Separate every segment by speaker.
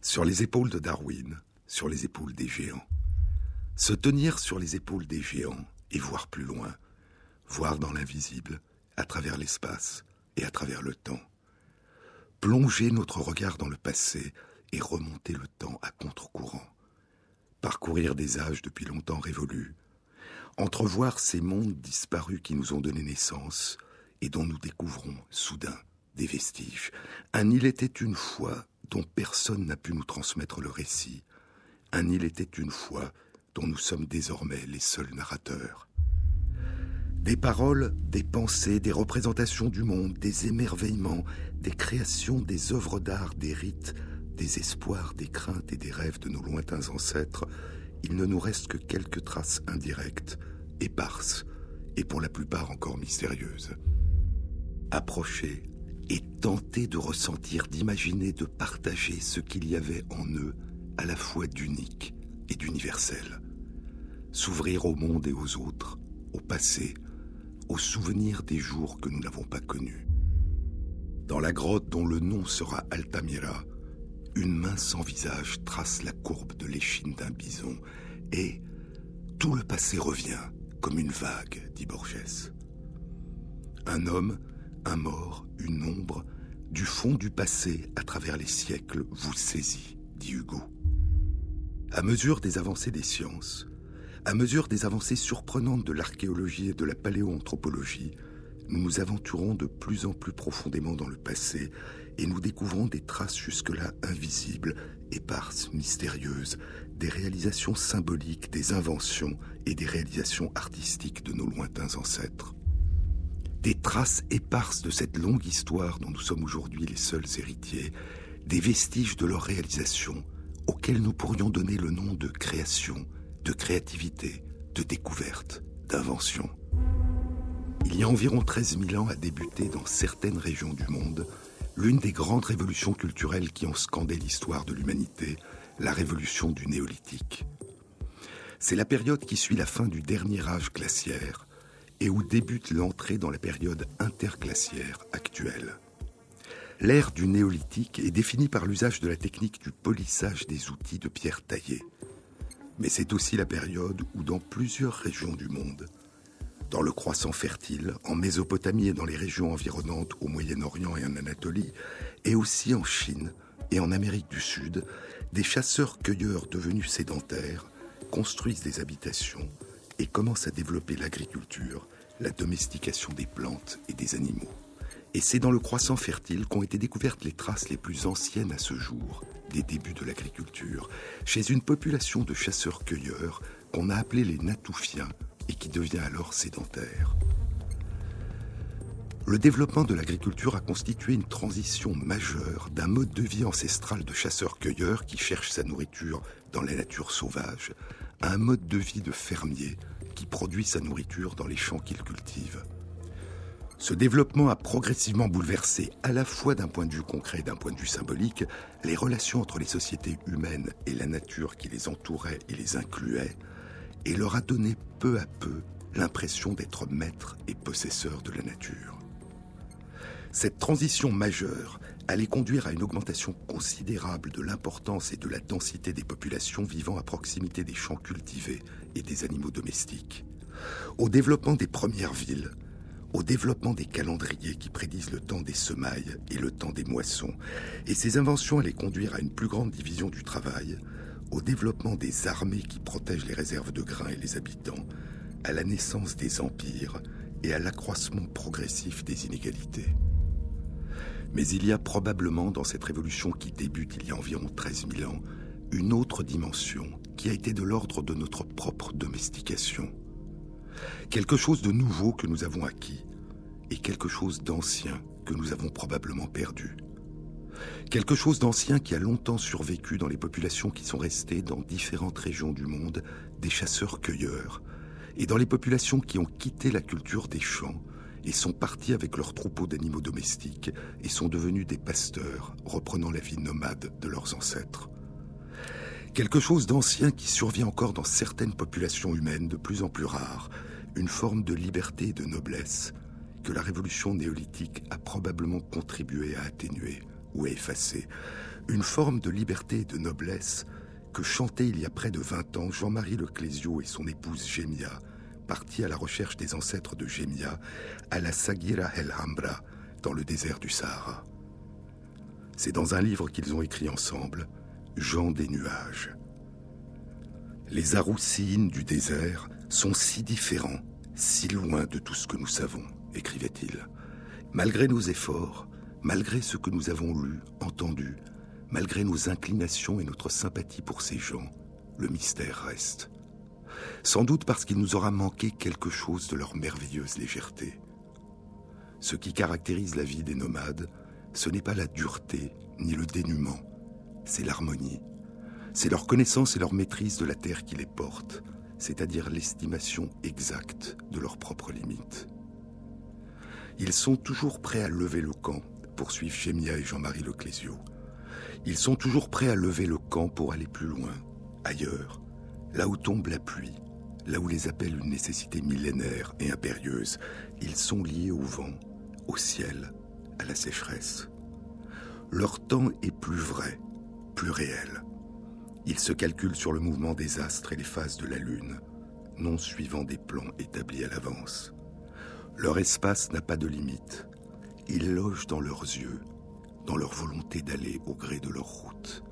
Speaker 1: Sur les épaules de Darwin, sur les épaules des géants. Se tenir sur les épaules des géants et voir plus loin, voir dans l'invisible, à travers l'espace et à travers le temps. Plonger notre regard dans le passé et remonter le temps à contre-courant. Parcourir des âges depuis longtemps révolus. Entrevoir ces mondes disparus qui nous ont donné naissance et dont nous découvrons soudain des vestiges. Un il était une fois dont personne n'a pu nous transmettre le récit. Un il était une fois dont nous sommes désormais les seuls narrateurs. Des paroles, des pensées, des représentations du monde, des émerveillements, des créations, des œuvres d'art, des rites, des espoirs, des craintes et des rêves de nos lointains ancêtres, il ne nous reste que quelques traces indirectes, éparses, et pour la plupart encore mystérieuses. Approcher et tenter de ressentir, d'imaginer, de partager ce qu'il y avait en eux à la fois d'unique et d'universel. S'ouvrir au monde et aux autres, au passé, aux souvenirs des jours que nous n'avons pas connus. Dans la grotte dont le nom sera Altamira, une main sans visage trace la courbe de l'échine d'un bison, et tout le passé revient comme une vague, dit Borges. Un homme, un mort, une ombre, du fond du passé à travers les siècles vous saisit, dit Hugo. À mesure des avancées des sciences, à mesure des avancées surprenantes de l'archéologie et de la paléoanthropologie, nous nous aventurons de plus en plus profondément dans le passé et nous découvrons des traces jusque-là invisibles, éparses, mystérieuses, des réalisations symboliques, des inventions et des réalisations artistiques de nos lointains ancêtres. Des traces éparses de cette longue histoire dont nous sommes aujourd'hui les seuls héritiers, des vestiges de leur réalisation auxquels nous pourrions donner le nom de création, de créativité, de découverte, d'invention. Il y a environ 13 000 ans a débuté dans certaines régions du monde l'une des grandes révolutions culturelles qui ont scandé l'histoire de l'humanité, la révolution du néolithique. C'est la période qui suit la fin du dernier âge glaciaire et où débute l'entrée dans la période interglaciaire actuelle. L'ère du néolithique est définie par l'usage de la technique du polissage des outils de pierre taillée. Mais c'est aussi la période où dans plusieurs régions du monde, dans le croissant fertile, en Mésopotamie et dans les régions environnantes au Moyen-Orient et en Anatolie, et aussi en Chine et en Amérique du Sud, des chasseurs-cueilleurs devenus sédentaires construisent des habitations et commencent à développer l'agriculture, la domestication des plantes et des animaux. Et c'est dans le croissant fertile qu'ont été découvertes les traces les plus anciennes à ce jour des débuts de l'agriculture, chez une population de chasseurs-cueilleurs qu'on a appelés les Natoufiens et qui devient alors sédentaire. Le développement de l'agriculture a constitué une transition majeure d'un mode de vie ancestral de chasseur-cueilleur qui cherche sa nourriture dans la nature sauvage à un mode de vie de fermier qui produit sa nourriture dans les champs qu'il cultive. Ce développement a progressivement bouleversé, à la fois d'un point de vue concret et d'un point de vue symbolique, les relations entre les sociétés humaines et la nature qui les entourait et les incluait, et leur a donné peu à peu l'impression d'être maîtres et possesseurs de la nature. Cette transition majeure allait conduire à une augmentation considérable de l'importance et de la densité des populations vivant à proximité des champs cultivés et des animaux domestiques, au développement des premières villes, au développement des calendriers qui prédisent le temps des semailles et le temps des moissons, et ces inventions allaient conduire à une plus grande division du travail, au développement des armées qui protègent les réserves de grains et les habitants, à la naissance des empires et à l'accroissement progressif des inégalités. Mais il y a probablement dans cette révolution qui débute il y a environ 13 000 ans une autre dimension qui a été de l'ordre de notre propre domestication. Quelque chose de nouveau que nous avons acquis et quelque chose d'ancien que nous avons probablement perdu. Quelque chose d'ancien qui a longtemps survécu dans les populations qui sont restées dans différentes régions du monde, des chasseurs-cueilleurs, et dans les populations qui ont quitté la culture des champs et sont partis avec leurs troupeaux d'animaux domestiques et sont devenus des pasteurs, reprenant la vie nomade de leurs ancêtres. Quelque chose d'ancien qui survient encore dans certaines populations humaines de plus en plus rares, une forme de liberté et de noblesse que la révolution néolithique a probablement contribué à atténuer ou à effacer, une forme de liberté et de noblesse que chantait il y a près de 20 ans Jean-Marie Leclésio et son épouse Gemia, partis à la recherche des ancêtres de Gemia à la Sagira El Hambra, dans le désert du Sahara. C'est dans un livre qu'ils ont écrit ensemble, Jean des nuages. Les Aroussines du désert sont si différents, si loin de tout ce que nous savons, écrivait-il. Malgré nos efforts, malgré ce que nous avons lu, entendu, malgré nos inclinations et notre sympathie pour ces gens, le mystère reste. Sans doute parce qu'il nous aura manqué quelque chose de leur merveilleuse légèreté. Ce qui caractérise la vie des nomades, ce n'est pas la dureté ni le dénuement, c'est l'harmonie. C'est leur connaissance et leur maîtrise de la terre qui les porte, c'est-à-dire l'estimation exacte de leurs propres limites. Ils sont toujours prêts à lever le camp, poursuivent Chémia et Jean-Marie Leclésio. Ils sont toujours prêts à lever le camp pour aller plus loin, ailleurs, là où tombe la pluie, là où les appelle une nécessité millénaire et impérieuse. Ils sont liés au vent, au ciel, à la sécheresse. Leur temps est plus vrai, plus réel. Ils se calculent sur le mouvement des astres et les phases de la Lune, non suivant des plans établis à l'avance. Leur espace n'a pas de limite. Ils logent dans leurs yeux, dans leur volonté d'aller au gré de leur route.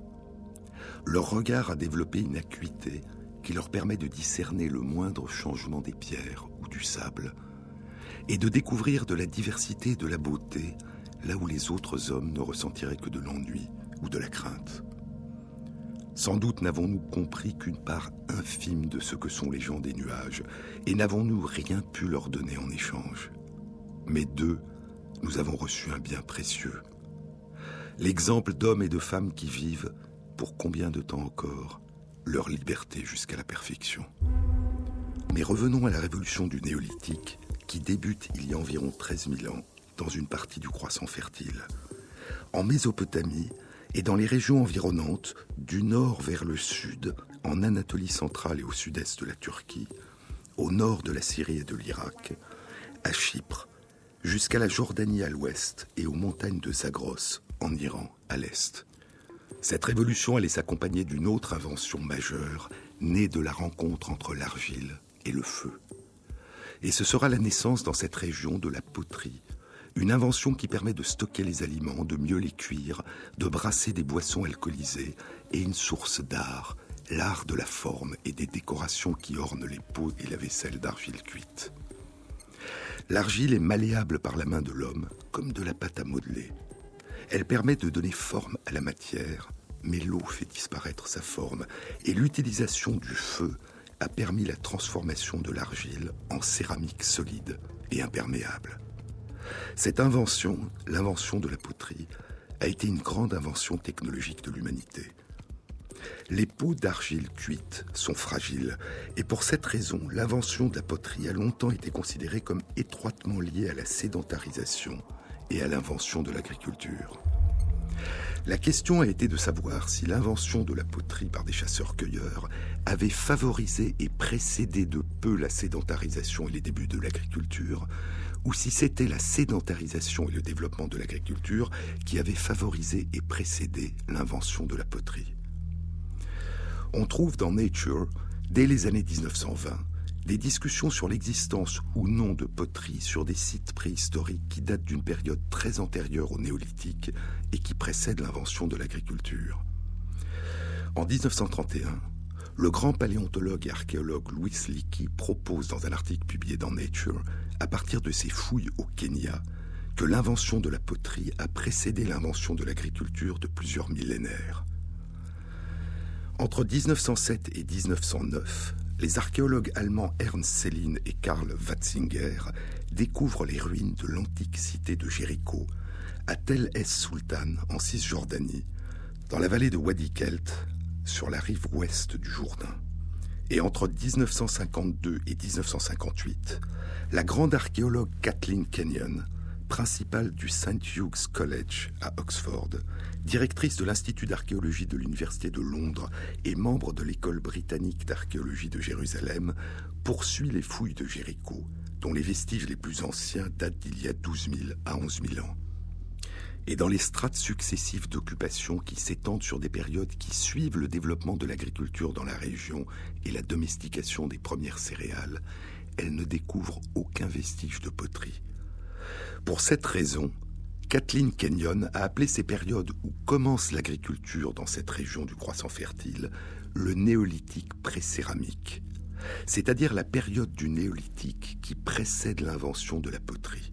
Speaker 1: Leur regard a développé une acuité qui leur permet de discerner le moindre changement des pierres ou du sable, et de découvrir de la diversité et de la beauté là où les autres hommes ne ressentiraient que de l'ennui ou de la crainte. Sans doute n'avons-nous compris qu'une part infime de ce que sont les gens des nuages, et n'avons-nous rien pu leur donner en échange. Mais d'eux, nous avons reçu un bien précieux. L'exemple d'hommes et de femmes qui vivent, pour combien de temps encore, leur liberté jusqu'à la perfection. Mais revenons à la révolution du néolithique qui débute il y a environ 13 000 ans dans une partie du croissant fertile. En Mésopotamie et dans les régions environnantes, du nord vers le sud, en Anatolie centrale et au sud-est de la Turquie, au nord de la Syrie et de l'Irak, à Chypre, jusqu'à la Jordanie à l'ouest et aux montagnes de Zagros, en Iran, à l'est. Cette révolution allait s'accompagner d'une autre invention majeure, née de la rencontre entre l'argile et le feu. Et ce sera la naissance dans cette région de la poterie, une invention qui permet de stocker les aliments, de mieux les cuire, de brasser des boissons alcoolisées, et une source d'art, l'art de la forme et des décorations qui ornent les pots et la vaisselle d'argile cuite. L'argile est malléable par la main de l'homme, comme de la pâte à modeler. Elle permet de donner forme à la matière, mais l'eau fait disparaître sa forme, et l'utilisation du feu a permis la transformation de l'argile en céramique solide et imperméable. Cette invention, l'invention de la poterie, a été une grande invention technologique de l'humanité. Les pots d'argile cuite sont fragiles et pour cette raison, l'invention de la poterie a longtemps été considérée comme étroitement liée à la sédentarisation et à l'invention de l'agriculture. La question a été de savoir si l'invention de la poterie par des chasseurs-cueilleurs avait favorisé et précédé de peu la sédentarisation et les débuts de l'agriculture, ou si c'était la sédentarisation et le développement de l'agriculture qui avaient favorisé et précédé l'invention de la poterie. On trouve dans Nature, dès les années 1920, des discussions sur l'existence ou non de poterie sur des sites préhistoriques qui datent d'une période très antérieure au néolithique et qui précède l'invention de l'agriculture. En 1931, le grand paléontologue et archéologue Louis Leakey propose dans un article publié dans Nature, à partir de ses fouilles au Kenya, que l'invention de la poterie a précédé l'invention de l'agriculture de plusieurs millénaires. Entre 1907 et 1909, les archéologues allemands Ernst Sellin et Karl Watzinger découvrent les ruines de l'antique cité de Jéricho, à Tel Es Sultan, en Cisjordanie, dans la vallée de Wadi Kelt, sur la rive ouest du Jourdain. Et entre 1952 et 1958, la grande archéologue Kathleen Kenyon, principale du St. Hugh's College à Oxford, directrice de l'Institut d'archéologie de l'Université de Londres et membre de l'école britannique d'archéologie de Jérusalem, poursuit les fouilles de Jéricho, dont les vestiges les plus anciens datent d'il y a 12 000 à 11 000 ans. et dans les strates successives d'occupation qui s'étendent sur des périodes qui suivent le développement de l'agriculture dans la région et la domestication des premières céréales, elle ne découvre aucun vestige de poterie. Pour cette raison, Kathleen Kenyon a appelé ces périodes où commence l'agriculture dans cette région du croissant fertile le néolithique pré-céramique, c'est-à-dire la période du néolithique qui précède l'invention de la poterie.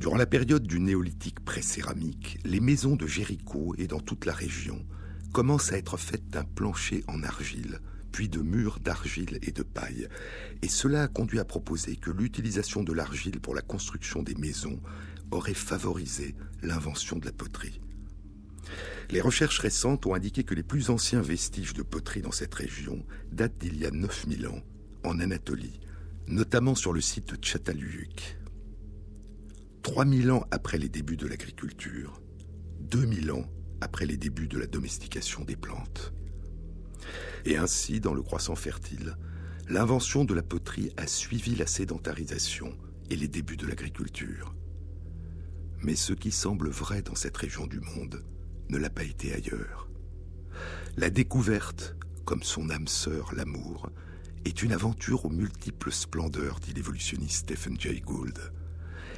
Speaker 1: Durant la période du néolithique pré-céramique, les maisons de Jéricho et dans toute la région commencent à être faites d'un plancher en argile, puis de murs d'argile et de paille, et cela a conduit à proposer que l'utilisation de l'argile pour la construction des maisons aurait favorisé l'invention de la poterie. Les recherches récentes ont indiqué que les plus anciens vestiges de poterie dans cette région datent d'il y a 9000 ans, en Anatolie, notamment sur le site de Çatalhöyük. 3000 ans après les débuts de l'agriculture, 2000 ans après les débuts de la domestication des plantes. Et ainsi, dans le croissant fertile, l'invention de la poterie a suivi la sédentarisation et les débuts de l'agriculture. Mais ce qui semble vrai dans cette région du monde ne l'a pas été ailleurs. La découverte, comme son âme sœur l'amour, est une aventure aux multiples splendeurs, dit l'évolutionniste Stephen Jay Gould.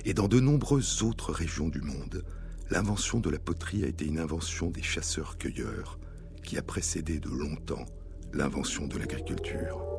Speaker 1: Et dans de nombreuses autres régions du monde, l'invention de la poterie a été une invention des chasseurs-cueilleurs qui a précédé de longtemps l'invention de l'agriculture.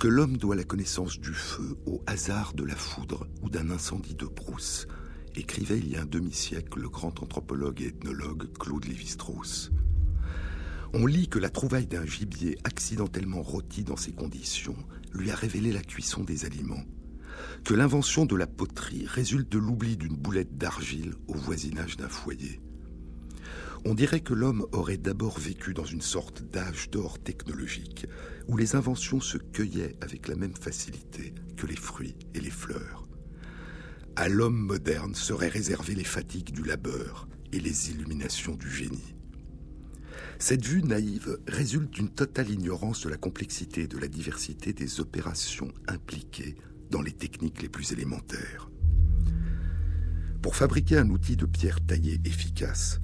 Speaker 1: Que l'homme doit la connaissance du feu au hasard de la foudre ou d'un incendie de brousse, écrivait il y a un demi-siècle le grand anthropologue et ethnologue Claude Lévi-Strauss. On lit que la trouvaille d'un gibier accidentellement rôti dans ces conditions lui a révélé la cuisson des aliments, que l'invention de la poterie résulte de l'oubli d'une boulette d'argile au voisinage d'un foyer. On dirait que l'homme aurait d'abord vécu dans une sorte d'âge d'or technologique, où les inventions se cueillaient avec la même facilité que les fruits et les fleurs. À l'homme moderne seraient réservées les fatigues du labeur et les illuminations du génie. Cette vue naïve résulte d'une totale ignorance de la complexité et de la diversité des opérations impliquées dans les techniques les plus élémentaires. Pour fabriquer un outil de pierre taillée efficace,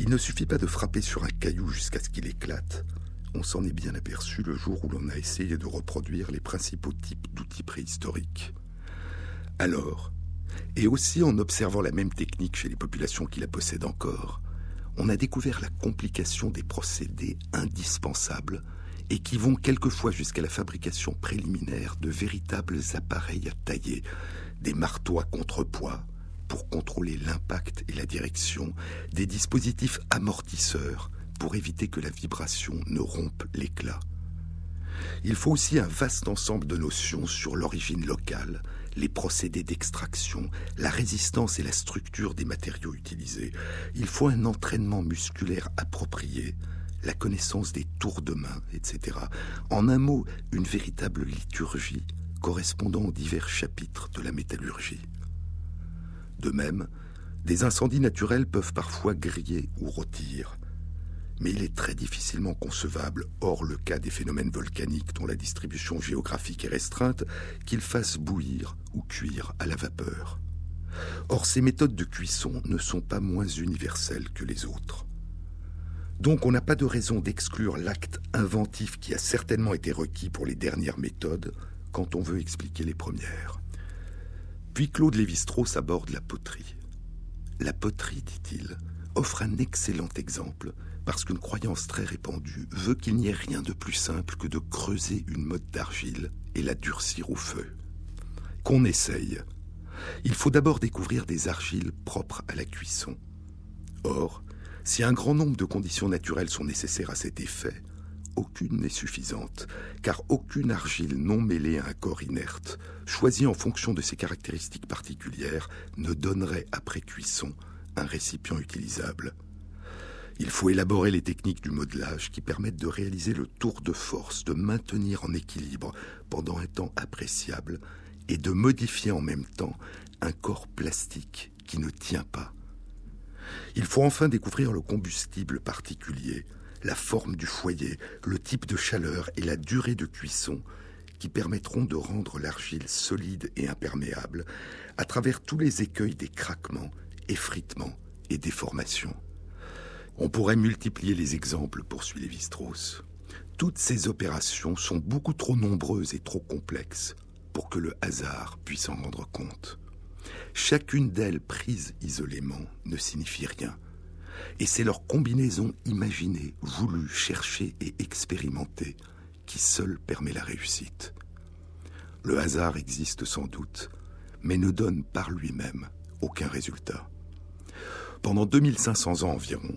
Speaker 1: il ne suffit pas de frapper sur un caillou jusqu'à ce qu'il éclate. On s'en est bien aperçu le jour où l'on a essayé de reproduire les principaux types d'outils préhistoriques. Alors, et aussi en observant la même technique chez les populations qui la possèdent encore, on a découvert la complication des procédés indispensables et qui vont quelquefois jusqu'à la fabrication préliminaire de véritables appareils à tailler, des marteaux à contrepoids, pour contrôler l'impact et la direction, des dispositifs amortisseurs pour éviter que la vibration ne rompe l'éclat. Il faut aussi un vaste ensemble de notions sur l'origine locale, les procédés d'extraction, la résistance et la structure des matériaux utilisés. Il faut un entraînement musculaire approprié, la connaissance des tours de main, etc. En un mot, une véritable liturgie correspondant aux divers chapitres de la métallurgie. De même, des incendies naturels peuvent parfois griller ou rôtir. Mais il est très difficilement concevable, hors le cas des phénomènes volcaniques dont la distribution géographique est restreinte, qu'ils fassent bouillir ou cuire à la vapeur. Or, ces méthodes de cuisson ne sont pas moins universelles que les autres. Donc on n'a pas de raison d'exclure l'acte inventif qui a certainement été requis pour les dernières méthodes quand on veut expliquer les premières. Puis Claude Lévi-Strauss aborde la poterie. La poterie, dit-il, offre un excellent exemple parce qu'une croyance très répandue veut qu'il n'y ait rien de plus simple que de creuser une motte d'argile et la durcir au feu. Qu'on essaye. Il faut d'abord découvrir des argiles propres à la cuisson. Or, si un grand nombre de conditions naturelles sont nécessaires à cet effet, aucune n'est suffisante, car aucune argile non mêlée à un corps inerte, choisie en fonction de ses caractéristiques particulières, ne donnerait après cuisson un récipient utilisable. Il faut élaborer les techniques du modelage qui permettent de réaliser le tour de force, de maintenir en équilibre pendant un temps appréciable et de modifier en même temps un corps plastique qui ne tient pas. Il faut enfin découvrir le combustible particulier, la forme du foyer, le type de chaleur et la durée de cuisson qui permettront de rendre l'argile solide et imperméable à travers tous les écueils des craquements, effritements et déformations. On pourrait multiplier les exemples, poursuit Lévi-Strauss. Toutes ces opérations sont beaucoup trop nombreuses et trop complexes pour que le hasard puisse en rendre compte. Chacune d'elles prise isolément ne signifie rien et c'est leur combinaison imaginée, voulue, cherchée et expérimentée qui seule permet la réussite. Le hasard existe sans doute, mais ne donne par lui-même aucun résultat. Pendant 2500 ans environ,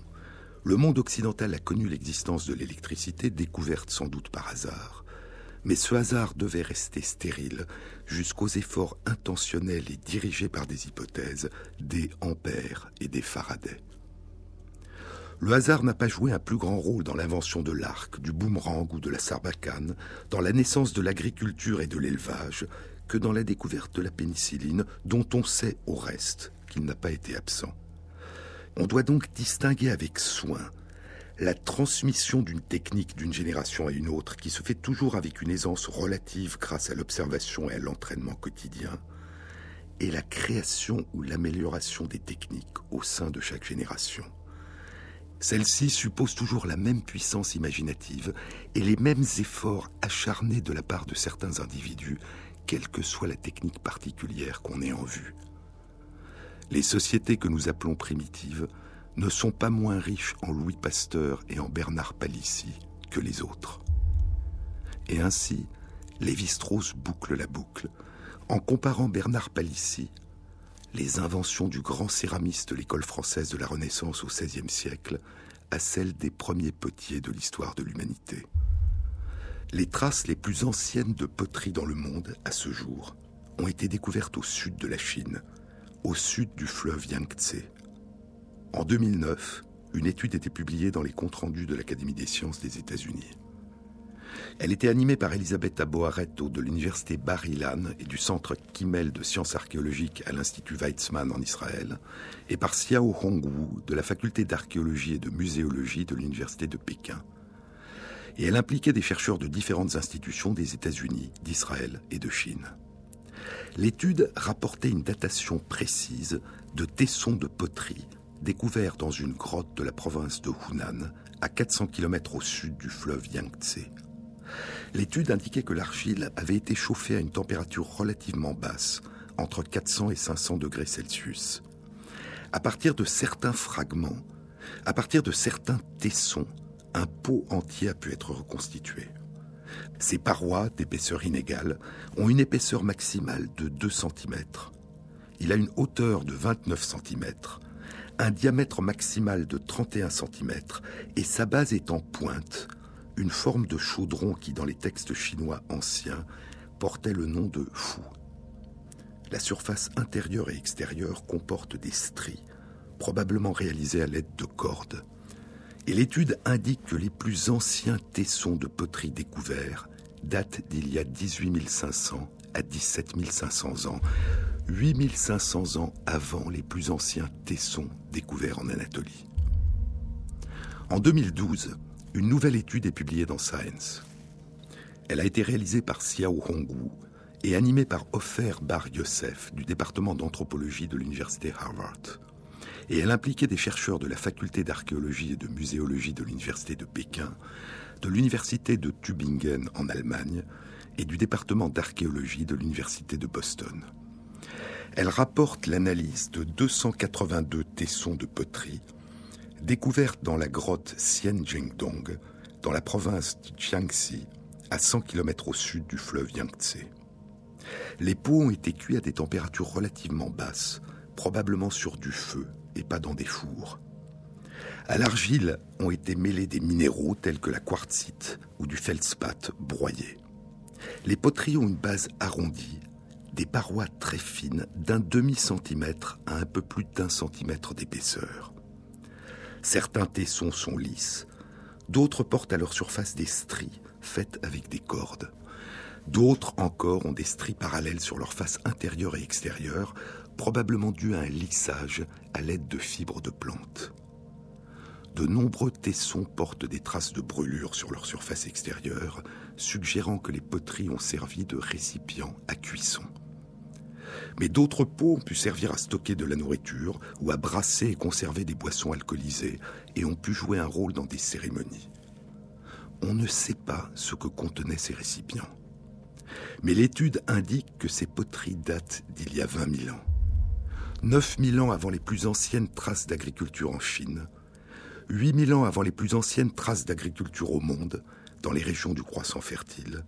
Speaker 1: le monde occidental a connu l'existence de l'électricité découverte sans doute par hasard. Mais ce hasard devait rester stérile jusqu'aux efforts intentionnels et dirigés par des hypothèses, des Ampères et des Faraday. Le hasard n'a pas joué un plus grand rôle dans l'invention de l'arc, du boomerang ou de la sarbacane, dans la naissance de l'agriculture et de l'élevage, que dans la découverte de la pénicilline, dont on sait au reste qu'il n'a pas été absent. On doit donc distinguer avec soin la transmission d'une technique d'une génération à une autre qui se fait toujours avec une aisance relative grâce à l'observation et à l'entraînement quotidien, et la création ou l'amélioration des techniques au sein de chaque génération. Celle-ci suppose toujours la même puissance imaginative et les mêmes efforts acharnés de la part de certains individus, quelle que soit la technique particulière qu'on ait en vue. Les sociétés que nous appelons primitives ne sont pas moins riches en Louis Pasteur et en Bernard Palissy que les autres. Et ainsi, Lévi-Strauss boucle la boucle en comparant Bernard Palissy, les inventions du grand céramiste de l'école française de la Renaissance au XVIe siècle à celles des premiers potiers de l'histoire de l'humanité. Les traces les plus anciennes de poterie dans le monde, à ce jour, ont été découvertes au sud de la Chine, au sud du fleuve Yangtze. En 2009, une étude était publiée dans les comptes rendus de l'Académie des sciences des États-Unis. Elle était animée par Elisabeth Aboaretto de l'université Bar Ilan et du centre Kimmel de sciences archéologiques à l'Institut Weizmann en Israël, et par Xiao Hongwu de la faculté d'archéologie et de muséologie de l'université de Pékin. Et elle impliquait des chercheurs de différentes institutions des États-Unis, d'Israël et de Chine. L'étude rapportait une datation précise de tessons de poterie découverts dans une grotte de la province de Hunan, à 400 km au sud du fleuve Yangtze. L'étude indiquait que l'argile avait été chauffée à une température relativement basse, entre 400 et 500 degrés Celsius. À partir de certains fragments, à partir de certains tessons, un pot entier a pu être reconstitué. Ces parois, d'épaisseur inégale, ont une épaisseur maximale de 2 cm. Il a une hauteur de 29 cm, un diamètre maximal de 31 cm et sa base est en pointe, une forme de chaudron qui, dans les textes chinois anciens, portait le nom de fou. La surface intérieure et extérieure comporte des stries, probablement réalisées à l'aide de cordes. Et l'étude indique que les plus anciens tessons de poterie découverts datent d'il y a 18 500 à 17 500 ans, 8 500 ans avant les plus anciens tessons découverts en Anatolie. En 2012, une nouvelle étude est publiée dans Science. Elle a été réalisée par Xiao Hongwu et animée par Ofer Bar Yosef du département d'anthropologie de l'université Harvard. Et elle impliquait des chercheurs de la faculté d'archéologie et de muséologie de l'université de Pékin, de l'université de Tübingen en Allemagne et du département d'archéologie de l'université de Boston. Elle rapporte l'analyse de 282 tessons de poterie découverte dans la grotte Xianjingdong, dans la province de Jiangxi, à 100 km au sud du fleuve Yangtze. Les pots ont été cuits à des températures relativement basses, probablement sur du feu et pas dans des fours. À l'argile ont été mêlés des minéraux tels que la quartzite ou du feldspath broyé. Les poteries ont une base arrondie, des parois très fines d'un demi-centimètre à un peu plus d'un centimètre d'épaisseur. Certains tessons sont lisses, d'autres portent à leur surface des stries faites avec des cordes. D'autres encore ont des stries parallèles sur leur face intérieure et extérieure, probablement dues à un lissage à l'aide de fibres de plantes. De nombreux tessons portent des traces de brûlure sur leur surface extérieure, suggérant que les poteries ont servi de récipients à cuisson. Mais d'autres pots ont pu servir à stocker de la nourriture ou à brasser et conserver des boissons alcoolisées et ont pu jouer un rôle dans des cérémonies. On ne sait pas ce que contenaient ces récipients. Mais l'étude indique que ces poteries datent d'il y a 20 000 ans. 9 000 ans avant les plus anciennes traces d'agriculture en Chine, 8 000 ans avant les plus anciennes traces d'agriculture au monde, dans les régions du croissant fertile,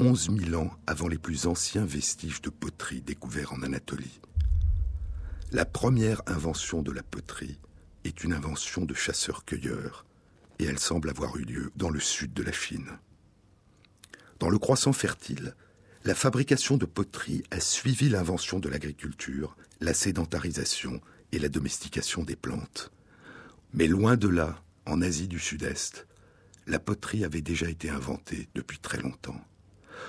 Speaker 1: 11 000 ans avant les plus anciens vestiges de poterie découverts en Anatolie. La première invention de la poterie est une invention de chasseurs-cueilleurs, et elle semble avoir eu lieu dans le sud de la Chine. Dans le croissant fertile, la fabrication de poterie a suivi l'invention de l'agriculture, la sédentarisation et la domestication des plantes. Mais loin de là, en Asie du Sud-Est, la poterie avait déjà été inventée depuis très longtemps.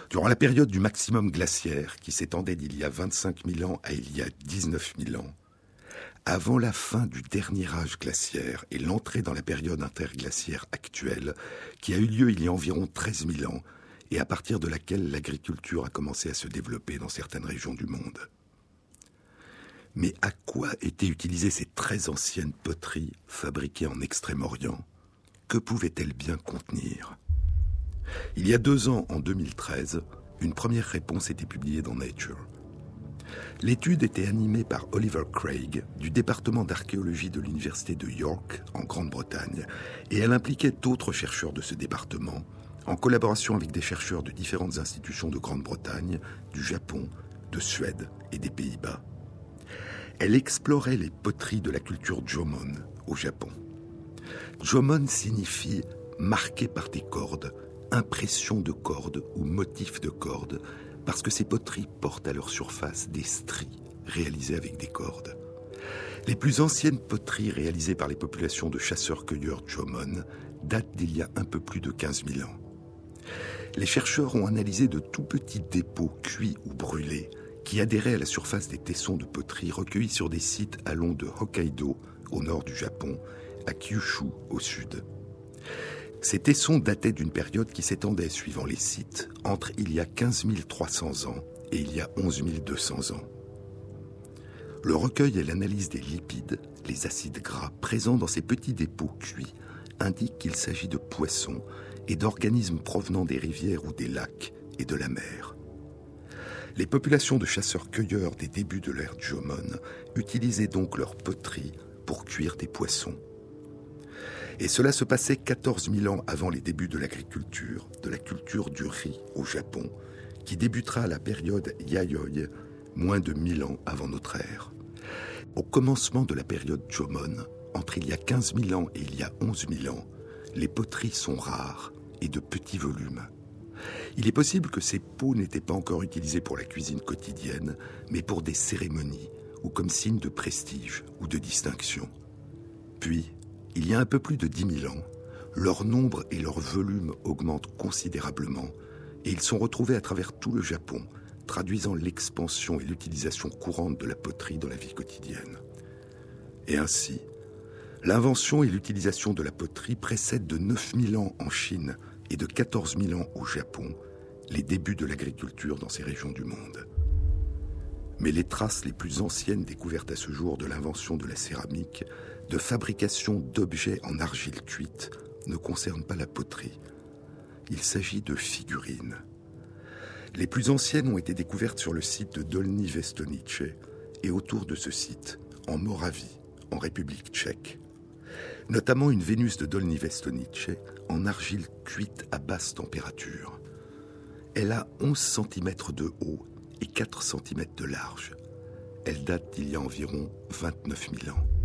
Speaker 1: Durant la période du maximum glaciaire, qui s'étendait d'il y a 25 000 ans à il y a 19 000 ans, avant la fin du dernier âge glaciaire et l'entrée dans la période interglaciaire actuelle, qui a eu lieu il y a environ 13 000 ans, et à partir de laquelle l'agriculture a commencé à se développer dans certaines régions du monde. Mais à quoi étaient utilisées ces très anciennes poteries fabriquées en Extrême-Orient? Que pouvaient-elles bien contenir? Il y a deux ans, en 2013, une première réponse était publiée dans Nature. L'étude était animée par Oliver Craig du département d'archéologie de l'Université de York en Grande-Bretagne et elle impliquait d'autres chercheurs de ce département en collaboration avec des chercheurs de différentes institutions de Grande-Bretagne, du Japon, de Suède et des Pays-Bas. Elle explorait les poteries de la culture Jomon au Japon. Jomon signifie marqué par des cordes impression de cordes ou motifs de cordes, parce que ces poteries portent à leur surface des stries réalisées avec des cordes. Les plus anciennes poteries réalisées par les populations de chasseurs-cueilleurs Jomon datent d'il y a un peu plus de 15 000 ans. Les chercheurs ont analysé de tout petits dépôts cuits ou brûlés qui adhéraient à la surface des tessons de poterie recueillis sur des sites allant de Hokkaido, au nord du Japon, à Kyushu, au sud. Ces tessons dataient d'une période qui s'étendait, suivant les sites, entre il y a 15 300 ans et il y a 11 200 ans. Le recueil et l'analyse des lipides, les acides gras présents dans ces petits dépôts cuits, indiquent qu'il s'agit de poissons et d'organismes provenant des rivières ou des lacs et de la mer. Les populations de chasseurs-cueilleurs des débuts de l'ère Jomon utilisaient donc leur poterie pour cuire des poissons. Et cela se passait 14 000 ans avant les débuts de l'agriculture, de la culture du riz au Japon, qui débutera la période Yayoi, moins de 1000 ans avant notre ère. Au commencement de la période Jomon, entre il y a 15 000 ans et il y a 11 000 ans, les poteries sont rares et de petits volumes. Il est possible que ces pots n'étaient pas encore utilisés pour la cuisine quotidienne, mais pour des cérémonies ou comme signe de prestige ou de distinction. Puis, il y a un peu plus de dix mille ans, leur nombre et leur volume augmentent considérablement et ils sont retrouvés à travers tout le Japon, traduisant l'expansion et l'utilisation courante de la poterie dans la vie quotidienne. Et ainsi, l'invention et l'utilisation de la poterie précèdent de 9000 ans en Chine et de 14 000 ans au Japon les débuts de l'agriculture dans ces régions du monde. Mais les traces les plus anciennes découvertes à ce jour de l'invention de la céramique, de fabrication d'objets en argile cuite, ne concernent pas la poterie. Il s'agit de figurines. Les plus anciennes ont été découvertes sur le site de Dolny Vestonice et autour de ce site, en Moravie, en République tchèque. Notamment une Vénus de Dolny Vestonice en argile cuite à basse température. Elle a 11 cm de haut et 4 cm de large. Elle date d'il y a environ 29 000 ans.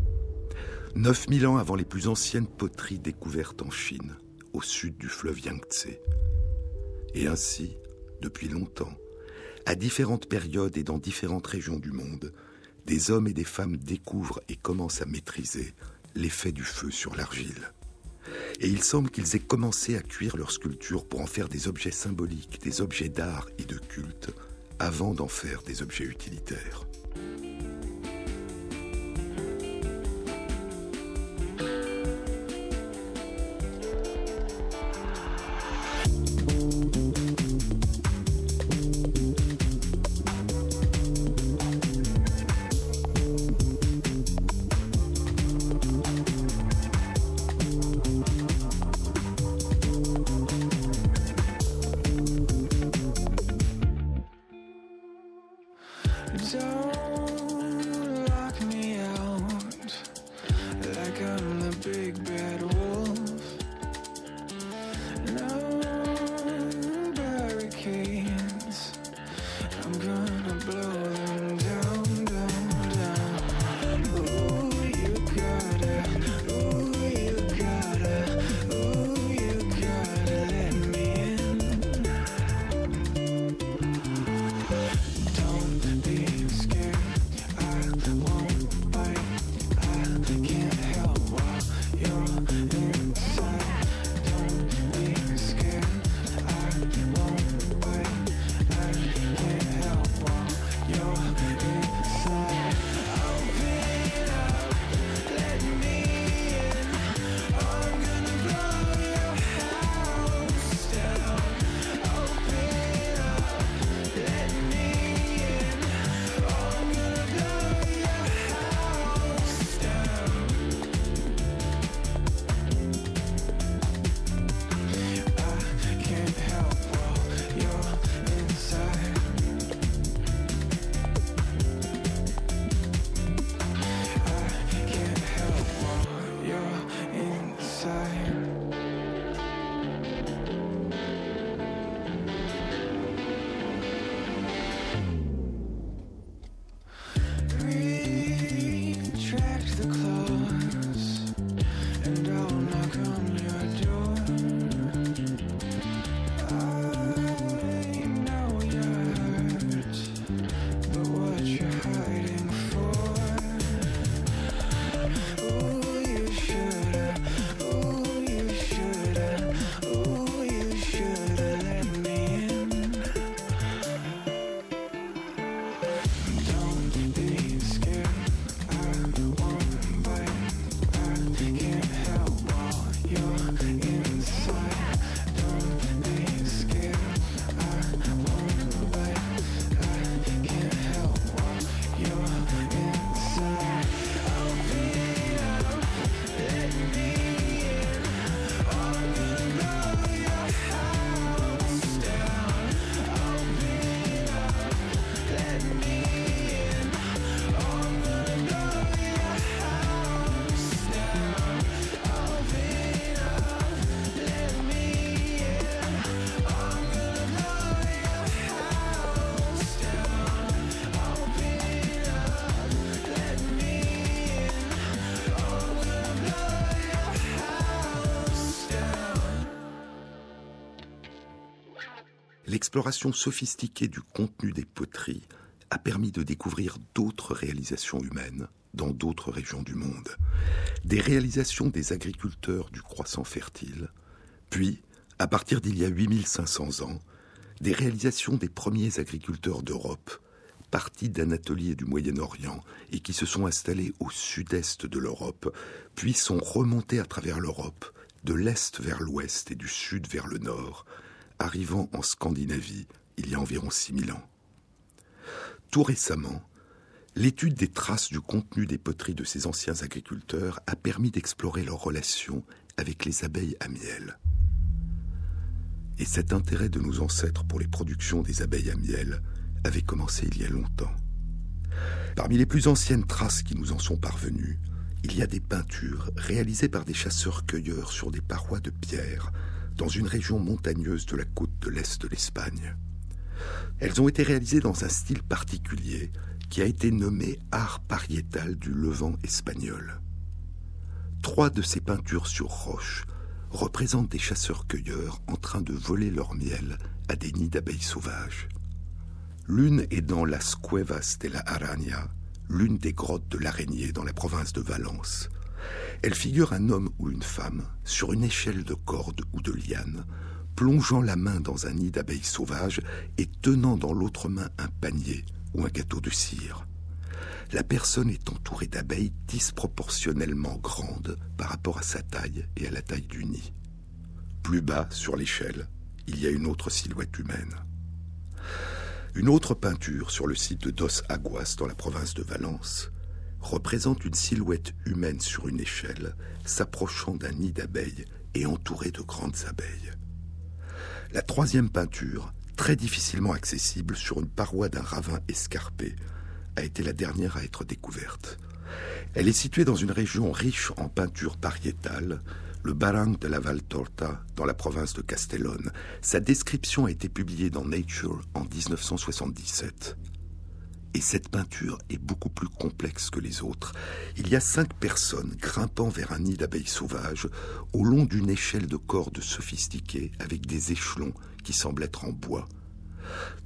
Speaker 1: 9 000 ans avant les plus anciennes poteries découvertes en Chine, au sud du fleuve Yangtze. Et ainsi, depuis longtemps, à différentes périodes et dans différentes régions du monde, des hommes et des femmes découvrent et commencent à maîtriser l'effet du feu sur l'argile. Et il semble qu'ils aient commencé à cuire leurs sculptures pour en faire des objets symboliques, des objets d'art et de culte, avant d'en faire des objets utilitaires. L'exploration sophistiquée du contenu des poteries a permis de découvrir d'autres réalisations humaines dans d'autres régions du monde. Des réalisations des agriculteurs du croissant fertile, puis, à partir d'il y a 8500 ans, des réalisations des premiers agriculteurs d'Europe, partis d'Anatolie et du Moyen-Orient et qui se sont installés au sud-est de l'Europe, puis sont remontés à travers l'Europe, de l'est vers l'ouest et du sud vers le nord, arrivant en Scandinavie il y a environ 6000 ans. Tout récemment, l'étude des traces du contenu des poteries de ces anciens agriculteurs a permis d'explorer leurs relations avec les abeilles à miel. Et cet intérêt de nos ancêtres pour les productions des abeilles à miel avait commencé il y a longtemps. Parmi les plus anciennes traces qui nous en sont parvenues, il y a des peintures réalisées par des chasseurs-cueilleurs sur des parois de pierre dans une région montagneuse de la côte de l'est de l'Espagne. Elles ont été réalisées dans un style particulier qui a été nommé art pariétal du Levant espagnol. Trois de ces peintures sur roche représentent des chasseurs-cueilleurs en train de voler leur miel à des nids d'abeilles sauvages. L'une est dans Las Cuevas de la Araña, l'une des grottes de l'araignée dans la province de Valence. Elle figure un homme ou une femme sur une échelle de corde ou de liane, plongeant la main dans un nid d'abeilles sauvages et tenant dans l'autre main un panier ou un gâteau de cire. La personne est entourée d'abeilles disproportionnellement grandes par rapport à sa taille et à la taille du nid. Plus bas, sur l'échelle, il y a une autre silhouette humaine. Une autre peinture sur le site de Dos Aguas dans la province de Valence représente une silhouette humaine sur une échelle s'approchant d'un nid d'abeilles et entourée de grandes abeilles. La troisième peinture, très difficilement accessible sur une paroi d'un ravin escarpé, a été la dernière à être découverte. Elle est située dans une région riche en peintures pariétales, le Barang de la Valtorta, dans la province de Castellón. Sa description a été publiée dans Nature en 1977. Et cette peinture est beaucoup plus complexe que les autres. Il y a cinq personnes grimpant vers un nid d'abeilles sauvages au long d'une échelle de cordes sophistiquée avec des échelons qui semblent être en bois.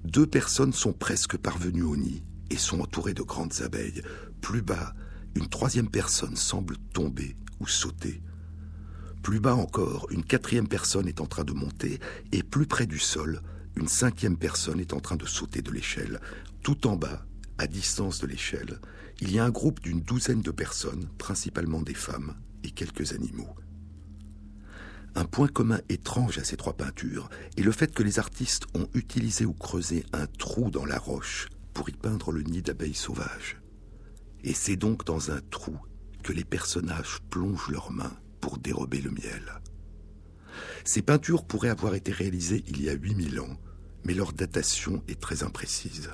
Speaker 1: Deux personnes sont presque parvenues au nid et sont entourées de grandes abeilles. Plus bas, une troisième personne semble tomber ou sauter. Plus bas encore, une quatrième personne est en train de monter, et plus près du sol, une cinquième personne est en train de sauter de l'échelle. Tout en bas, à distance de l'échelle, il y a un groupe d'une douzaine de personnes, principalement des femmes, et quelques animaux. Un point commun étrange à ces trois peintures est le fait que les artistes ont utilisé ou creusé un trou dans la roche pour y peindre le nid d'abeilles sauvages. Et c'est donc dans un trou que les personnages plongent leurs mains pour dérober le miel. Ces peintures pourraient avoir été réalisées il y a 8000 ans, mais leur datation est très imprécise.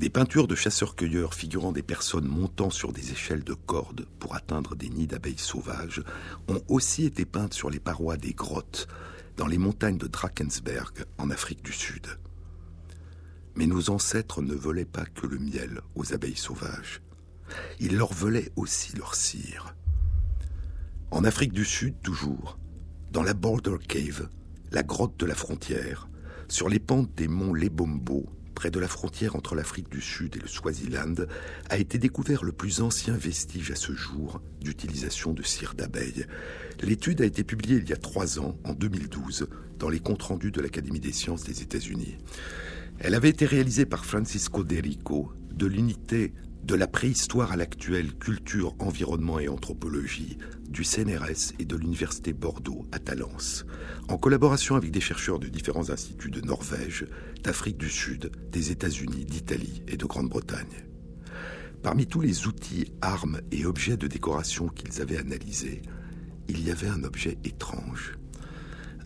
Speaker 1: Des peintures de chasseurs-cueilleurs figurant des personnes montant sur des échelles de cordes pour atteindre des nids d'abeilles sauvages ont aussi été peintes sur les parois des grottes dans les montagnes de Drakensberg en Afrique du Sud. Mais nos ancêtres ne volaient pas que le miel aux abeilles sauvages. Ils leur volaient aussi leur cire. En Afrique du Sud, toujours, dans la Border Cave, la grotte de la frontière, sur les pentes des monts Lebombo, près de la frontière entre l'Afrique du Sud et le Swaziland, a été découvert le plus ancien vestige à ce jour d'utilisation de cire d'abeille. L'étude a été publiée il y a trois ans, en 2012, dans les comptes rendus de l'Académie des sciences des États-Unis. Elle avait été réalisée par Francisco Derico de l'unité de la préhistoire à l'actuelle culture, environnement et anthropologie du CNRS et de l'Université Bordeaux à Talence, en collaboration avec des chercheurs de différents instituts de Norvège, d'Afrique du Sud, des États-Unis, d'Italie et de Grande-Bretagne. Parmi tous les outils, armes et objets de décoration qu'ils avaient analysés, il y avait un objet étrange.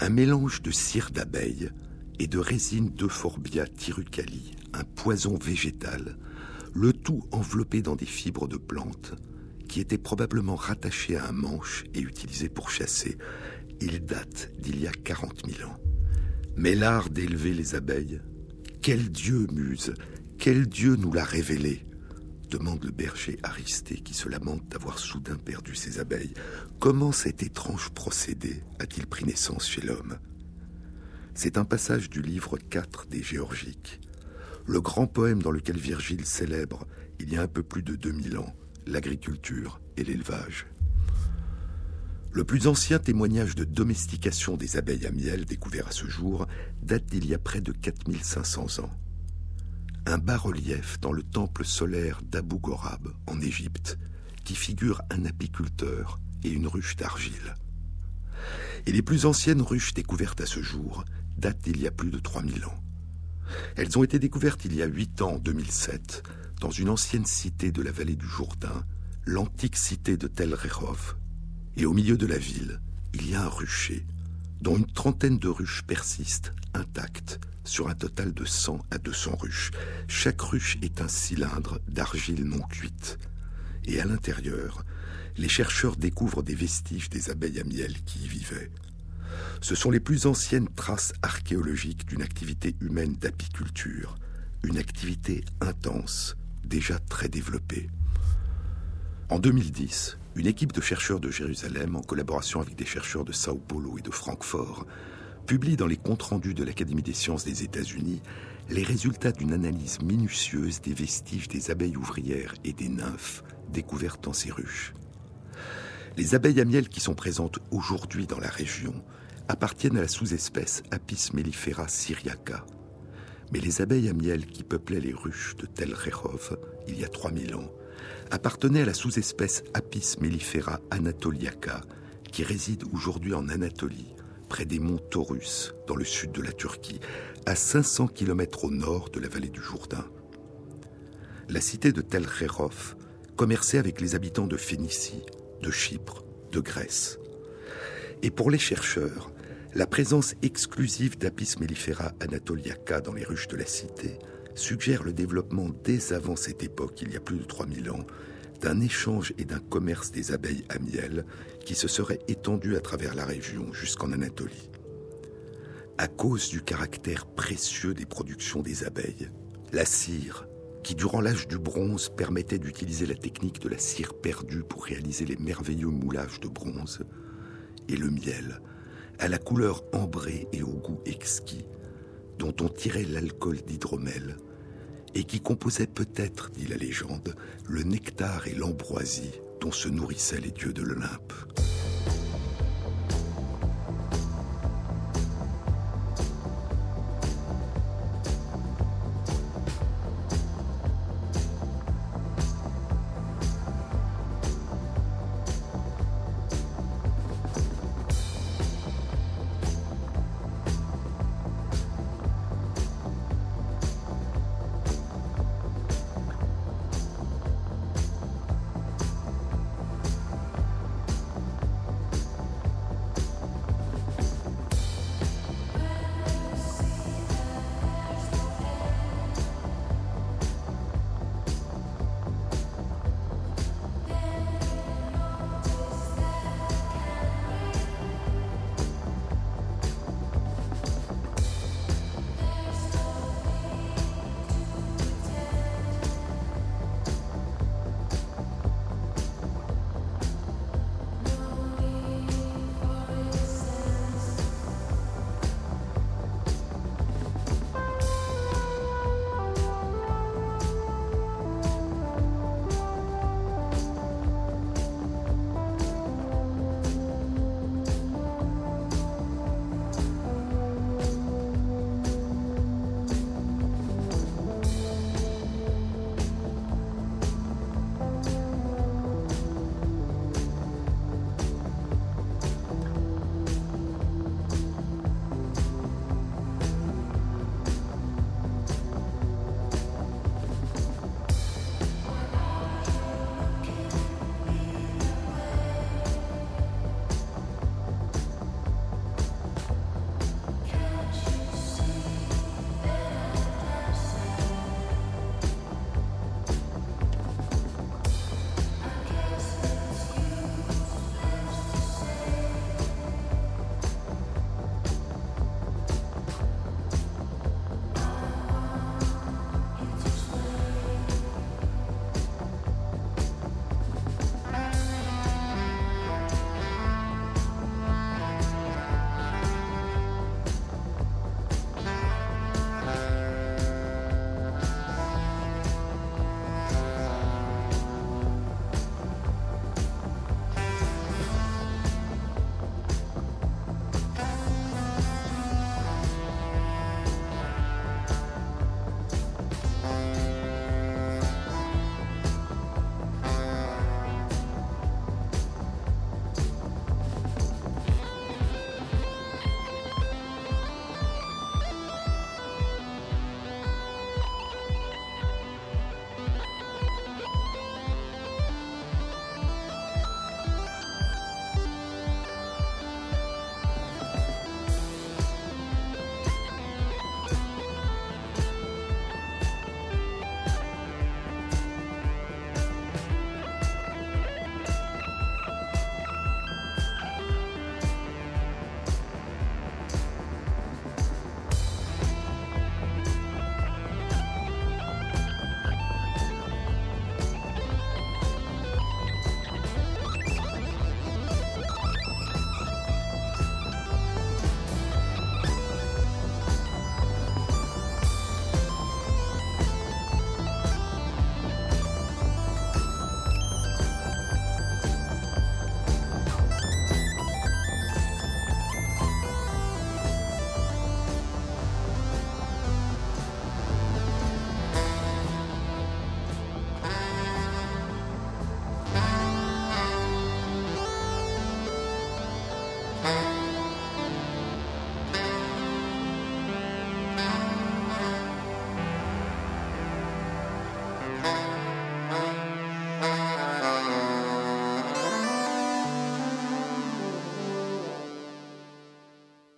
Speaker 1: Un mélange de cire d'abeille et de résine d'Euphorbia tirucali, un poison végétal le tout enveloppé dans des fibres de plantes qui étaient probablement rattachées à un manche et utilisées pour chasser. Il date d'il y a 40 000 ans. Mais l'art d'élever les abeilles, quel dieu muse, quel dieu nous l'a révélé demande le berger Aristé qui se lamente d'avoir soudain perdu ses abeilles. Comment cet étrange procédé a-t-il pris naissance chez l'homme? C'est un passage du livre 4 des Géorgiques, le grand poème dans lequel Virgile célèbre, il y a un peu plus de 2000 ans, l'agriculture et l'élevage. Le plus ancien témoignage de domestication des abeilles à miel découvert à ce jour date d'il y a près de 4500 ans. Un bas-relief dans le temple solaire d'Abu Gorab, en Égypte, qui figure un apiculteur et une ruche d'argile. Et les plus anciennes ruches découvertes à ce jour datent d'il y a plus de 3000 ans. Elles ont été découvertes il y a 8 ans, en 2007, dans une ancienne cité de la vallée du Jourdain, l'antique cité de Tel Rehov. Et au milieu de la ville, il y a un rucher, dont une trentaine de ruches persistent intactes, sur un total de 100 à 200 ruches. Chaque ruche est un cylindre d'argile non cuite. Et à l'intérieur, les chercheurs découvrent des vestiges des abeilles à miel qui y vivaient. Ce sont les plus anciennes traces archéologiques d'une activité humaine d'apiculture, une activité intense, déjà très développée. En 2010, une équipe de chercheurs de Jérusalem, en collaboration avec des chercheurs de Sao Paulo et de Francfort, publie dans les comptes rendus de l'Académie des sciences des États-Unis les résultats d'une analyse minutieuse des vestiges des abeilles ouvrières et des nymphes découvertes dans ces ruches. Les abeilles à miel qui sont présentes aujourd'hui dans la région appartiennent à la sous-espèce Apis mellifera syriaca. Mais les abeilles à miel qui peuplaient les ruches de Tel Rehov il y a 3000 ans appartenaient à la sous-espèce Apis mellifera anatoliaca qui réside aujourd'hui en Anatolie, près des monts Taurus, dans le sud de la Turquie, à 500 km au nord de la vallée du Jourdain. La cité de Tel Rehov commerçait avec les habitants de Phénicie, de Chypre, de Grèce. Et pour les chercheurs, la présence exclusive d'Apis mellifera anatoliaca dans les ruches de la cité suggère le développement dès avant cette époque, il y a plus de 3000 ans, d'un échange et d'un commerce des abeilles à miel qui se serait étendu à travers la région jusqu'en Anatolie. À cause du caractère précieux des productions des abeilles, la cire, qui durant l'âge du bronze permettait d'utiliser la technique de la cire perdue pour réaliser les merveilleux moulages de bronze, et le miel, à la couleur ambrée et au goût exquis, dont on tirait l'alcool d'hydromel, et qui composait peut-être, dit la légende, le nectar et l'ambroisie dont se nourrissaient les dieux de l'Olympe.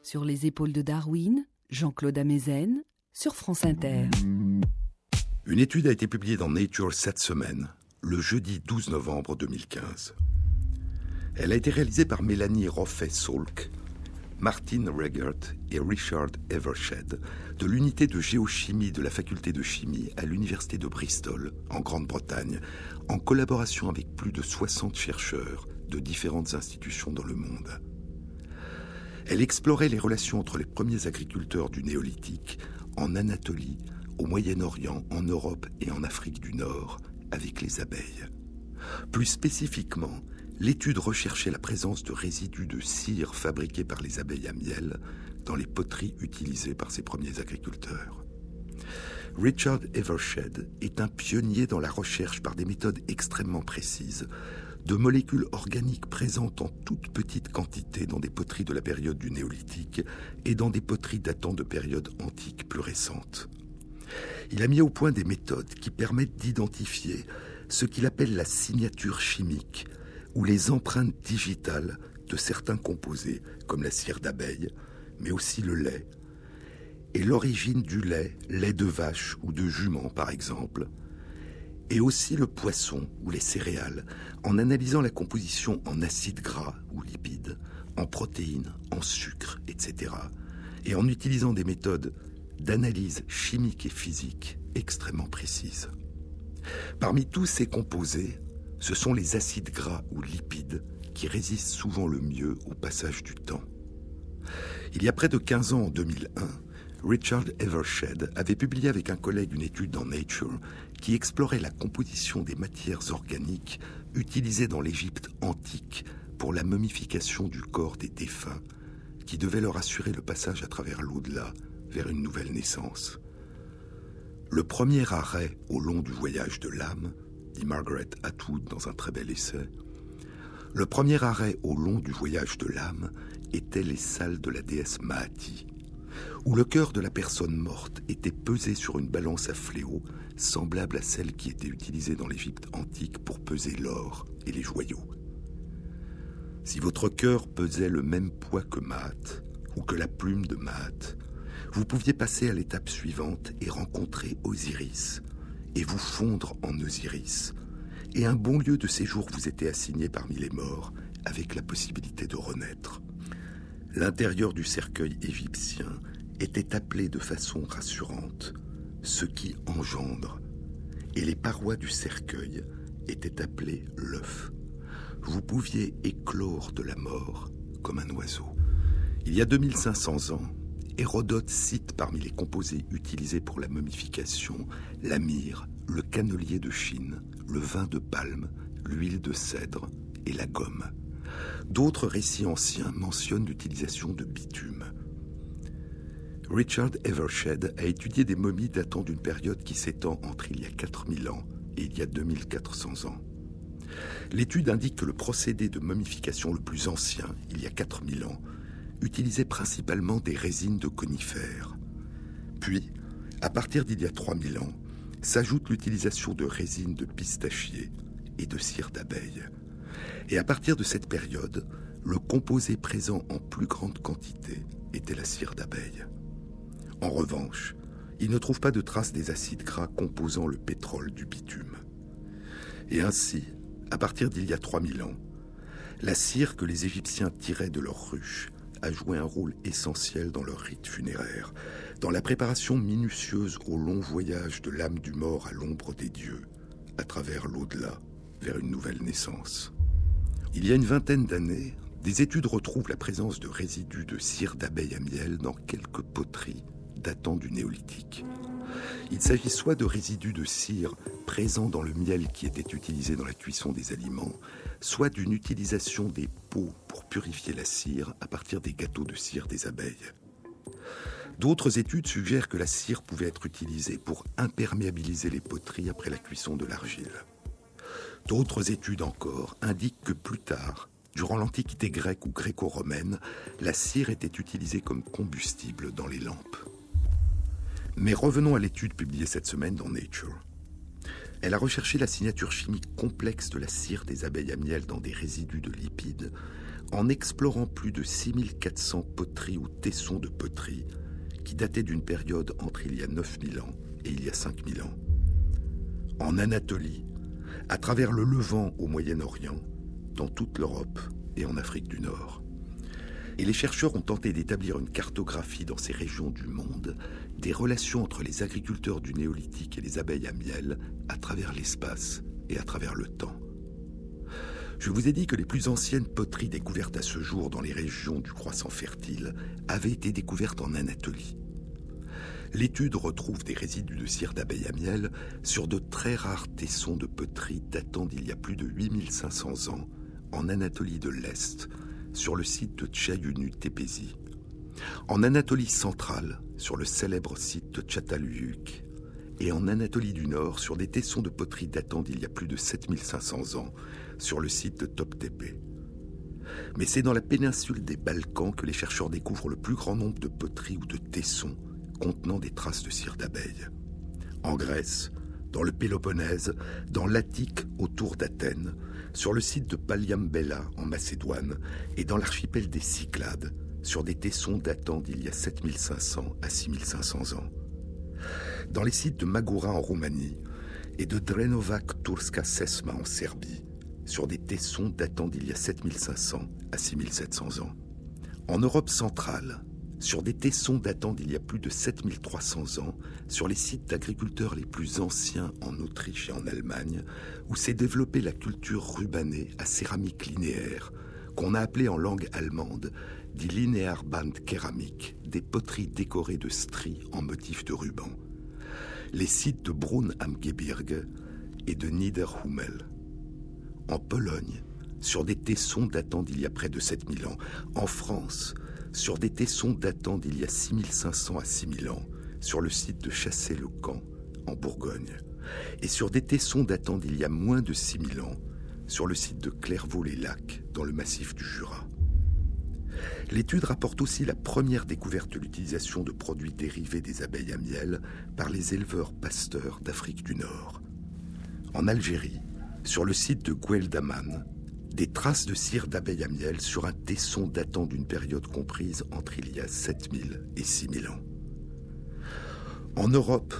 Speaker 2: Sur les épaules de Darwin, Jean-Claude Amezen, sur France Inter.
Speaker 1: Une étude a été publiée dans Nature cette semaine, le jeudi 12 novembre 2015. Elle a été réalisée par Mélanie Roffet-Saulk, Martin Regert et Richard Evershed de l'unité de géochimie de la faculté de chimie à l'université de Bristol, en Grande-Bretagne, en collaboration avec plus de 60 chercheurs de différentes institutions dans le monde. Elle explorait les relations entre les premiers agriculteurs du néolithique en Anatolie, au Moyen-Orient, en Europe et en Afrique du Nord avec les abeilles. Plus spécifiquement, l'étude recherchait la présence de résidus de cire fabriqués par les abeilles à miel dans les poteries utilisées par ces premiers agriculteurs. Richard Evershed est un pionnier dans la recherche par des méthodes extrêmement précises de molécules organiques présentes en toute petite quantité dans des poteries de la période du néolithique et dans des poteries datant de périodes antiques plus récentes. Il a mis au point des méthodes qui permettent d'identifier ce qu'il appelle la signature chimique ou les empreintes digitales de certains composés comme la cire d'abeille, mais aussi le lait, et l'origine du lait, lait de vache ou de jument par exemple, et aussi le poisson ou les céréales, en analysant la composition en acides gras ou lipides, en protéines, en sucre, etc., et en utilisant des méthodes d'analyse chimique et physique extrêmement précises. Parmi tous ces composés, ce sont les acides gras ou lipides qui résistent souvent le mieux au passage du temps. Il y a près de 15 ans, en 2001, Richard Evershed avait publié avec un collègue une étude dans Nature qui explorait la composition des matières organiques utilisées dans l'Égypte antique pour la momification du corps des défunts, qui devait leur assurer le passage à travers l'au-delà vers une nouvelle naissance. Le premier arrêt au long du voyage de l'âme, dit Margaret Atwood dans un très bel essai, le premier arrêt au long du voyage de l'âme était les salles de la déesse Mahati, où le cœur de la personne morte était pesé sur une balance à fléau, semblable à celle qui était utilisée dans l'Égypte antique pour peser l'or et les joyaux. Si votre cœur pesait le même poids que Maat, ou que la plume de Maat, vous pouviez passer à l'étape suivante et rencontrer Osiris, et vous fondre en Osiris, et un bon lieu de séjour vous était assigné parmi les morts, avec la possibilité de renaître. L'intérieur du cercueil égyptien était appelé de façon rassurante ce qui engendre, et les parois du cercueil étaient appelées l'œuf. Vous pouviez éclore de la mort comme un oiseau. Il y a 2500 ans, Hérodote cite parmi les composés utilisés pour la momification la myrrhe, le cannelier de Chine, le vin de palme, l'huile de cèdre et la gomme. D'autres récits anciens mentionnent l'utilisation de bitume. Richard Evershed a étudié des momies datant d'une période qui s'étend entre il y a 4000 ans et il y a 2400 ans. L'étude indique que le procédé de momification le plus ancien, il y a 4000 ans, utilisait principalement des résines de conifères. Puis, à partir d'il y a 3000 ans, s'ajoute l'utilisation de résines de pistachier et de cire d'abeille. Et à partir de cette période, le composé présent en plus grande quantité était la cire d'abeille. En revanche, il ne trouve pas de traces des acides gras composant le pétrole du bitume. Et ainsi, à partir d'il y a 3000 ans, la cire que les Égyptiens tiraient de leurs ruches a joué un rôle essentiel dans leur rite funéraire, dans la préparation minutieuse au long voyage de l'âme du mort à l'ombre des dieux, à travers l'au-delà, vers une nouvelle naissance. Il y a une vingtaine d'années, des études retrouvent la présence de résidus de cire d'abeille à miel dans quelques poteries datant du néolithique. Il s'agit soit de résidus de cire présents dans le miel qui était utilisé dans la cuisson des aliments, soit d'une utilisation des pots pour purifier la cire à partir des gâteaux de cire des abeilles. D'autres études suggèrent que la cire pouvait être utilisée pour imperméabiliser les poteries après la cuisson de l'argile. D'autres études encore indiquent que plus tard, durant l'Antiquité grecque ou gréco-romaine, la cire était utilisée comme combustible dans les lampes. Mais revenons à l'étude publiée cette semaine dans Nature. Elle a recherché la signature chimique complexe de la cire des abeilles à miel dans des résidus de lipides, en explorant plus de 6400 poteries ou tessons de poterie qui dataient d'une période entre il y a 9000 ans et il y a 5000 ans. En Anatolie, à travers le Levant au Moyen-Orient, dans toute l'Europe et en Afrique du Nord. Et les chercheurs ont tenté d'établir une cartographie dans ces régions du monde des relations entre les agriculteurs du néolithique et les abeilles à miel à travers l'espace et à travers le temps. Je vous ai dit que les plus anciennes poteries découvertes à ce jour dans les régions du croissant fertile avaient été découvertes en Anatolie. L'étude retrouve des résidus de cire d'abeille à miel sur de très rares tessons de poterie datant d'il y a plus de 8500 ans en Anatolie de l'Est, sur le site de Tchayunu Tepesi. En Anatolie centrale, sur le célèbre site de Çatalhöyük, et en Anatolie du Nord, sur des tessons de poterie datant d'il y a plus de 7500 ans, sur le site de Toptepe. Mais c'est dans la péninsule des Balkans que les chercheurs découvrent le plus grand nombre de poteries ou de tessons contenant des traces de cire d'abeille. En Grèce, dans le Péloponnèse, dans l'Attique autour d'Athènes, sur le site de Paliambella en Macédoine et dans l'archipel des Cyclades, sur des tessons datant d'il y a 7500 à 6500 ans. Dans les sites de Magura en Roumanie et de Drenovac Turska Sesma en Serbie, sur des tessons datant d'il y a 7500 à 6700 ans. En Europe centrale, sur des tessons datant d'il y a plus de 7300 ans, sur les sites d'agriculteurs les plus anciens en Autriche et en Allemagne, où s'est développée la culture rubanée à céramique linéaire, qu'on a appelée en langue allemande die Linearband Keramik, des poteries décorées de stries en motifs de ruban. Les sites de Brunn am Gebirge et de Niederhummel. En Pologne, sur des tessons datant d'il y a près de 7000 ans. En France, sur des tessons datant d'il y a 6500 à 6000 ans, sur le site de Chassé-le-Camp, en Bourgogne, et sur des tessons datant d'il y a moins de 6000 ans, sur le site de Clairvaux-les-Lacs, dans le massif du Jura. L'étude rapporte aussi la première découverte de l'utilisation de produits dérivés des abeilles à miel par les éleveurs pasteurs d'Afrique du Nord. En Algérie, sur le site de Gueldaman, des traces de cire d'abeille à miel sur un tesson datant d'une période comprise entre il y a 7000 et 6000 ans. En Europe,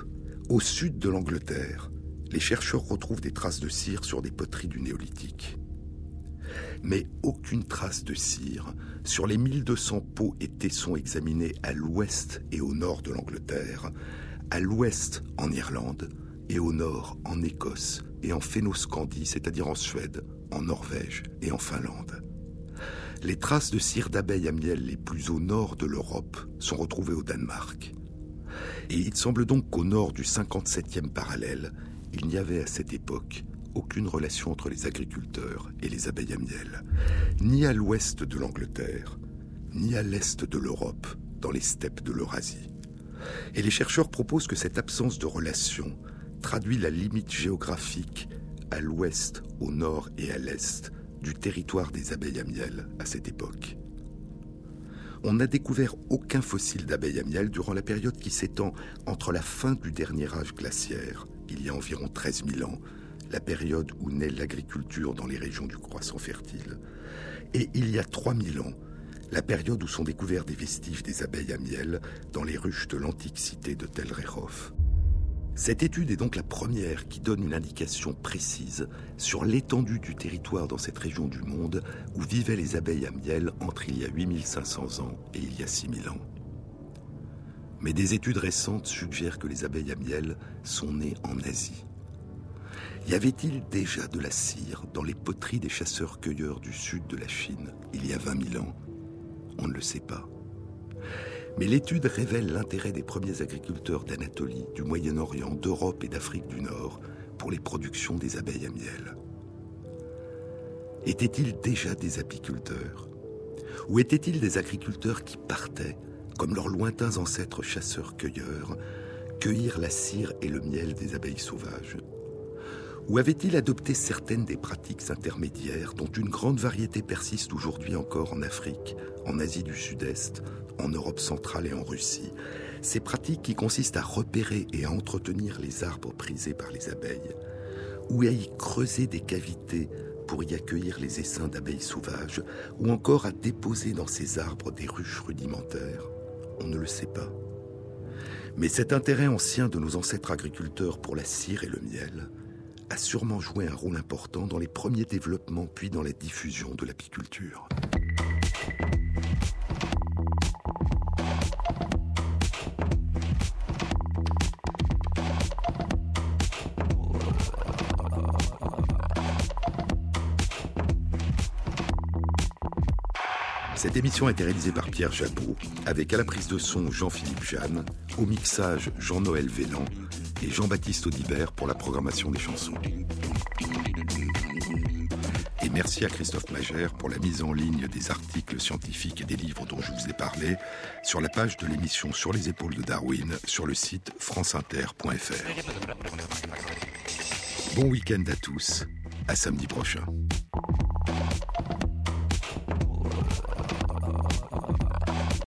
Speaker 1: au sud de l'Angleterre, les chercheurs retrouvent des traces de cire sur des poteries du néolithique. Mais aucune trace de cire sur les 1200 pots et tessons examinés à l'ouest et au nord de l'Angleterre, à l'ouest en Irlande et au nord en Écosse et en Fénoscandie, c'est-à-dire en Suède, en Norvège et en Finlande. Les traces de cire d'abeille à miel les plus au nord de l'Europe sont retrouvées au Danemark. Et il semble donc qu'au nord du 57e parallèle, il n'y avait à cette époque aucune relation entre les agriculteurs et les abeilles à miel, ni à l'ouest de l'Angleterre, ni à l'est de l'Europe, dans les steppes de l'Eurasie. Et les chercheurs proposent que cette absence de relation traduit la limite géographique à l'ouest, au nord et à l'est du territoire des abeilles à miel à cette époque. On n'a découvert aucun fossile d'abeilles à miel durant la période qui s'étend entre la fin du dernier âge glaciaire, il y a environ 13 000 ans, la période où naît l'agriculture dans les régions du croissant fertile, et il y a 3000 ans, la période où sont découverts des vestiges des abeilles à miel dans les ruches de l'antique cité de Tel. Cette étude est donc la première qui donne une indication précise sur l'étendue du territoire dans cette région du monde où vivaient les abeilles à miel entre il y a 8500 ans et il y a 6000 ans. Mais des études récentes suggèrent que les abeilles à miel sont nées en Asie. Y avait-il déjà de la cire dans les poteries des chasseurs-cueilleurs du sud de la Chine il y a 20 000 ans? On ne le sait pas. Mais l'étude révèle l'intérêt des premiers agriculteurs d'Anatolie, du Moyen-Orient, d'Europe et d'Afrique du Nord pour les productions des abeilles à miel. Étaient-ils déjà des apiculteurs? Ou étaient-ils des agriculteurs qui partaient, comme leurs lointains ancêtres chasseurs-cueilleurs, cueillir la cire et le miel des abeilles sauvages? Ou avait-il adopté certaines des pratiques intermédiaires dont une grande variété persiste aujourd'hui encore en Afrique, en Asie du Sud-Est, en Europe centrale et en Russie? Ces pratiques qui consistent à repérer et à entretenir les arbres prisés par les abeilles, ou à y creuser des cavités pour y accueillir les essaims d'abeilles sauvages? Ou encore à déposer dans ces arbres des ruches rudimentaires? On ne le sait pas. Mais cet intérêt ancien de nos ancêtres agriculteurs pour la cire et le miel a sûrement joué un rôle important dans les premiers développements puis dans la diffusion de l'apiculture. Cette émission a été réalisée par Pierre Jabot, avec à la prise de son Jean-Philippe Jeanne, au mixage Jean-Noël Vélan et Jean-Baptiste Audibert pour la programmation des chansons. Et merci à Christophe Magère pour la mise en ligne des articles scientifiques et des livres dont je vous ai parlé sur la page de l'émission Sur les épaules de Darwin sur le site franceinter.fr. Bon week-end à tous, à samedi prochain.